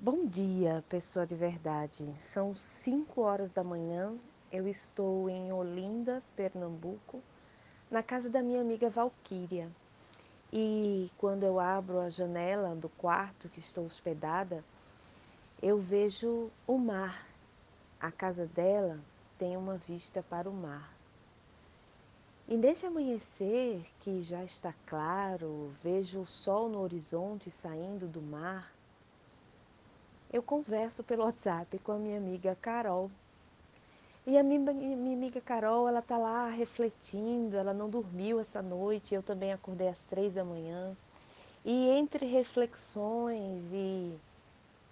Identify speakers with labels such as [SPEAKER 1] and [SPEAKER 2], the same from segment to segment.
[SPEAKER 1] Bom dia, pessoa de verdade. São 5 horas da manhã. Eu estou em Olinda, Pernambuco, na casa da minha amiga Valquíria. E quando eu abro a janela do quarto que estou hospedada, eu vejo o mar. A casa dela tem uma vista para o mar. E nesse amanhecer, que já está claro, vejo o sol no horizonte saindo do mar eu converso pelo WhatsApp com a minha amiga Carol. E a minha, minha amiga Carol, ela tá lá refletindo, ela não dormiu essa noite, eu também acordei às três da manhã. E entre reflexões e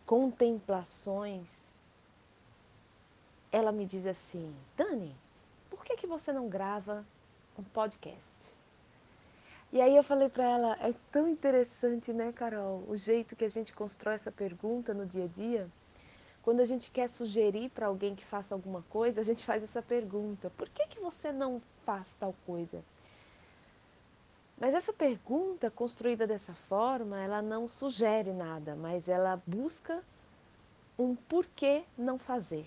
[SPEAKER 1] contemplações, ela me diz assim: Dani, por que, que você não grava um podcast? E aí eu falei para ela: é tão interessante, né, Carol, o jeito que a gente constrói essa pergunta no dia a dia. Quando a gente quer sugerir para alguém que faça alguma coisa, a gente faz essa pergunta: por que, que você não faz tal coisa? Mas essa pergunta, construída dessa forma, ela não sugere nada, mas ela busca um porquê não fazer.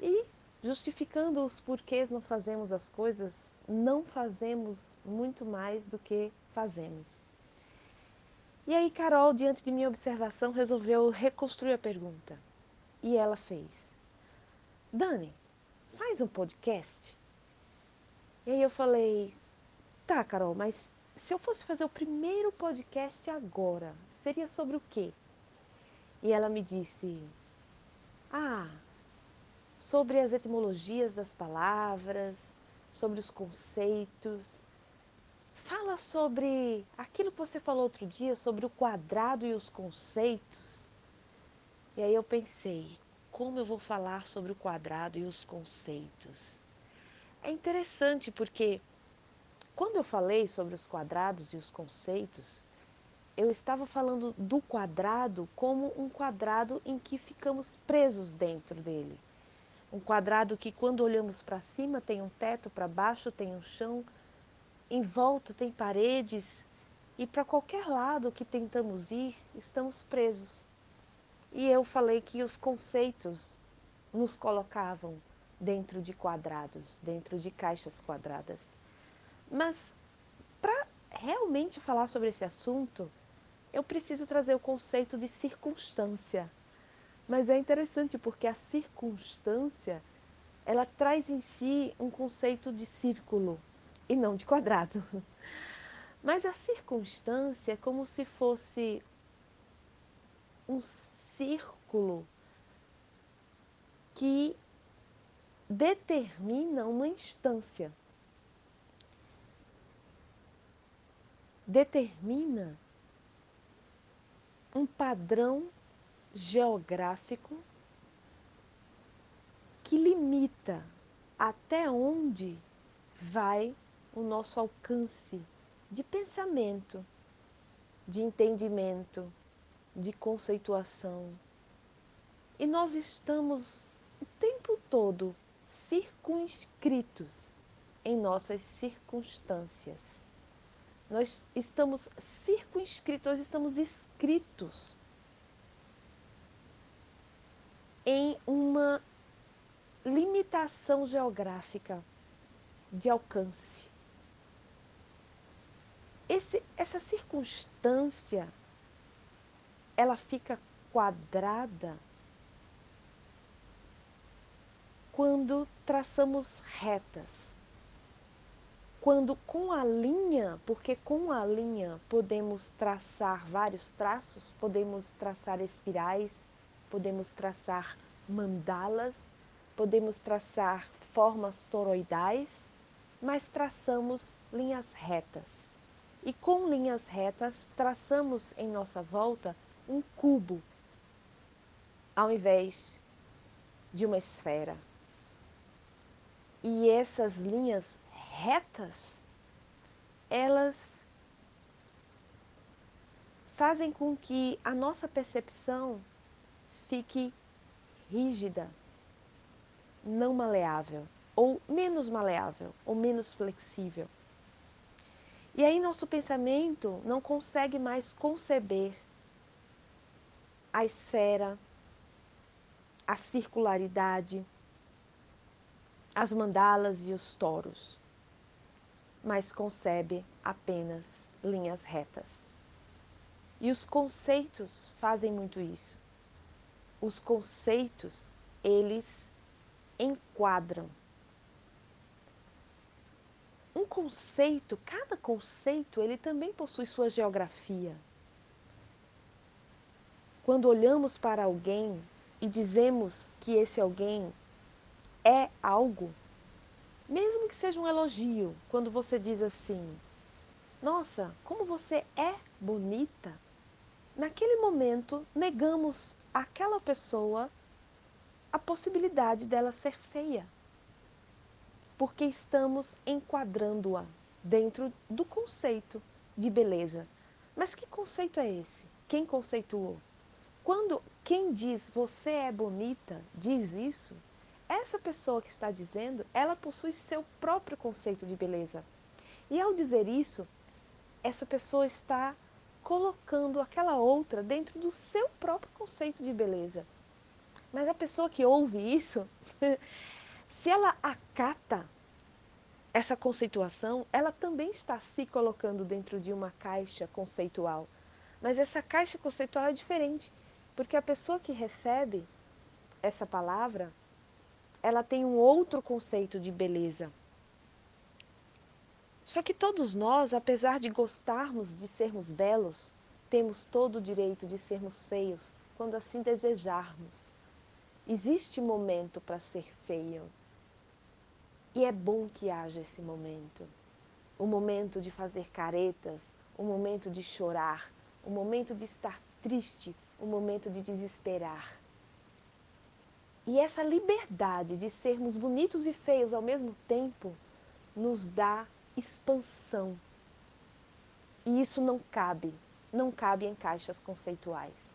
[SPEAKER 1] E justificando os porquês não fazemos as coisas, não fazemos muito mais do que fazemos. E aí, Carol, diante de minha observação, resolveu reconstruir a pergunta. E ela fez: Dani, faz um podcast? E aí eu falei: Tá, Carol, mas se eu fosse fazer o primeiro podcast agora, seria sobre o quê? E ela me disse: Ah, sobre as etimologias das palavras, sobre os conceitos. Fala sobre aquilo que você falou outro dia, sobre o quadrado e os conceitos. E aí eu pensei, como eu vou falar sobre o quadrado e os conceitos? É interessante porque quando eu falei sobre os quadrados e os conceitos, eu estava falando do quadrado como um quadrado em que ficamos presos dentro dele. Um quadrado que, quando olhamos para cima, tem um teto, para baixo tem um chão, em volta tem paredes, e para qualquer lado que tentamos ir, estamos presos. E eu falei que os conceitos nos colocavam dentro de quadrados, dentro de caixas quadradas. Mas para realmente falar sobre esse assunto, eu preciso trazer o conceito de circunstância. Mas é interessante porque a circunstância, ela traz em si um conceito de círculo e não de quadrado. Mas a circunstância é como se fosse um círculo que determina uma instância. Determina um padrão geográfico que limita até onde vai o nosso alcance de pensamento, de entendimento, de conceituação. E nós estamos o tempo todo circunscritos em nossas circunstâncias. Nós estamos circunscritos, nós estamos escritos em uma limitação geográfica de alcance. Esse, essa circunstância ela fica quadrada quando traçamos retas. Quando com a linha, porque com a linha podemos traçar vários traços, podemos traçar espirais, podemos traçar mandalas, podemos traçar formas toroidais, mas traçamos linhas retas. E com linhas retas, traçamos em nossa volta um cubo, ao invés de uma esfera. E essas linhas retas, elas fazem com que a nossa percepção fique rígida, não maleável, ou menos maleável, ou menos flexível. E aí nosso pensamento não consegue mais conceber a esfera, a circularidade, as mandalas e os toros, mas concebe apenas linhas retas. E os conceitos fazem muito isso. Os conceitos, eles enquadram. Um conceito, cada conceito, ele também possui sua geografia. Quando olhamos para alguém e dizemos que esse alguém é algo, mesmo que seja um elogio, quando você diz assim: Nossa, como você é bonita, naquele momento negamos àquela pessoa a possibilidade dela ser feia, porque estamos enquadrando-a dentro do conceito de beleza. Mas que conceito é esse? Quem conceituou? Quando quem diz você é bonita diz isso, essa pessoa que está dizendo, ela possui seu próprio conceito de beleza. E ao dizer isso, essa pessoa está colocando aquela outra dentro do seu próprio conceito de beleza. Mas a pessoa que ouve isso, se ela acata essa conceituação, ela também está se colocando dentro de uma caixa conceitual. Mas essa caixa conceitual é diferente. Porque a pessoa que recebe essa palavra, ela tem um outro conceito de beleza. Só que todos nós, apesar de gostarmos de sermos belos, temos todo o direito de sermos feios quando assim desejarmos. Existe momento para ser feio. E é bom que haja esse momento. O momento de fazer caretas, o momento de chorar, o momento de estar triste, o momento de desesperar. E essa liberdade de sermos bonitos e feios ao mesmo tempo nos dá expansão. E isso não cabe, não cabe em caixas conceituais.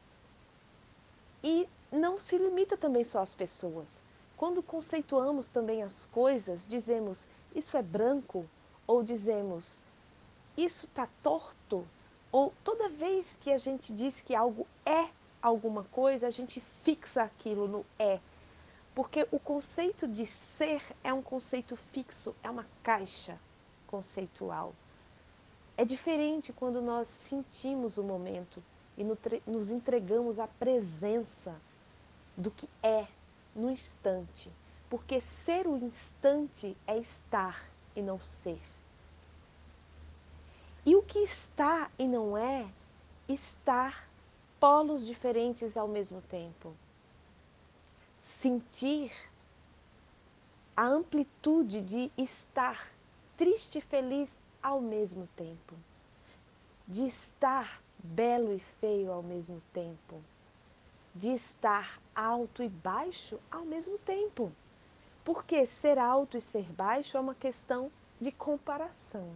[SPEAKER 1] E não se limita também só às pessoas. Quando conceituamos também as coisas, dizemos isso é branco ou dizemos isso está torto ou toda vez que a gente diz que algo é alguma coisa, a gente fixa aquilo no é. Porque o conceito de ser é um conceito fixo, é uma caixa conceitual. É diferente quando nós sentimos o momento e nos entregamos à presença do que é no instante. Porque ser o instante é estar e não ser. E o que está e não é, estar polos diferentes ao mesmo tempo. Sentir a amplitude de estar triste e feliz ao mesmo tempo. De estar belo e feio ao mesmo tempo. De estar alto e baixo ao mesmo tempo. Porque ser alto e ser baixo é uma questão de comparação.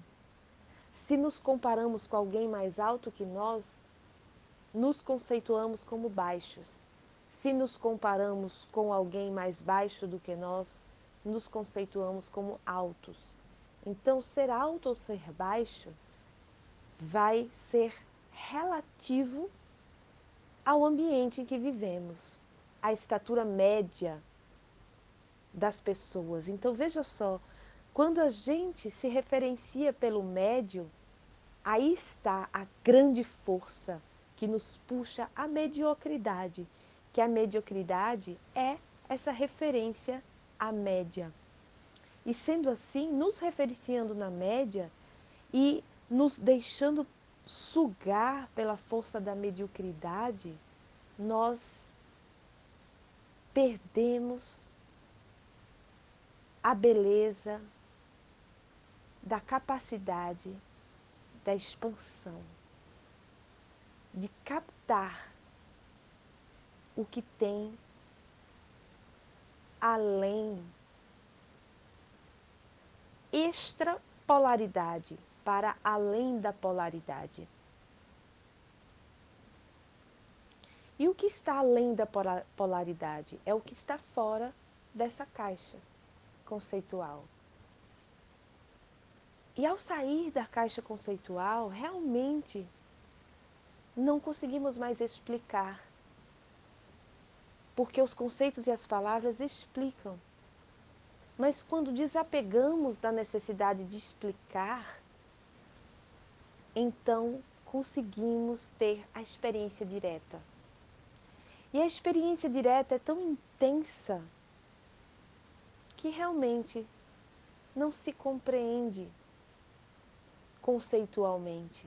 [SPEAKER 1] Se nos comparamos com alguém mais alto que nós, nos conceituamos como baixos. Se nos comparamos com alguém mais baixo do que nós, nos conceituamos como altos. Então, ser alto ou ser baixo vai ser relativo ao ambiente em que vivemos, à estatura média das pessoas. Então, veja só, quando a gente se referencia pelo médio, aí está a grande força que nos puxa à mediocridade, que a mediocridade é essa referência à média. E sendo assim, nos referenciando na média e nos deixando sugar pela força da mediocridade, nós perdemos a beleza da capacidade da expansão, de captar o que tem além extrapolaridade, para além da polaridade. E o que está além da polaridade? É o que está fora dessa caixa conceitual. E ao sair da caixa conceitual, realmente não conseguimos mais explicar porque os conceitos e as palavras explicam. Mas quando desapegamos da necessidade de explicar, então conseguimos ter a experiência direta. E a experiência direta é tão intensa que realmente não se compreende conceitualmente,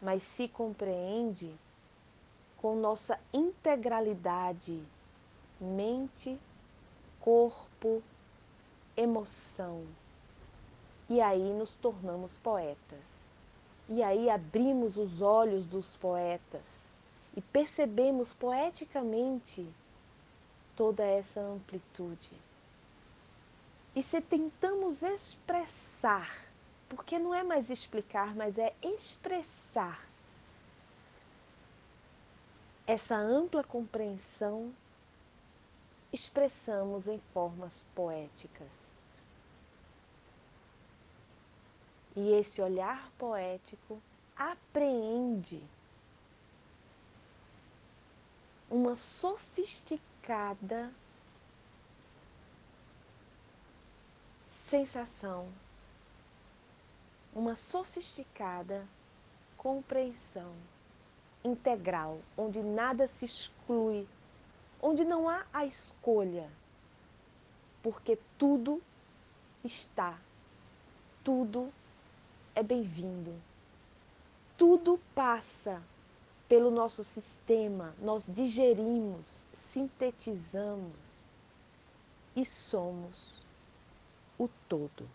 [SPEAKER 1] mas se compreende com nossa integralidade, mente, corpo, emoção. E aí nos tornamos poetas. E aí abrimos os olhos dos poetas e percebemos poeticamente toda essa amplitude. E se tentamos expressar, porque não é mais explicar, mas é expressar essa ampla compreensão, expressamos em formas poéticas. E esse olhar poético apreende uma sofisticada sensação, uma sofisticada compreensão integral, onde nada se exclui, onde não há a escolha, porque tudo está, tudo é bem-vindo, tudo passa pelo nosso sistema, nós digerimos, sintetizamos e somos o todo.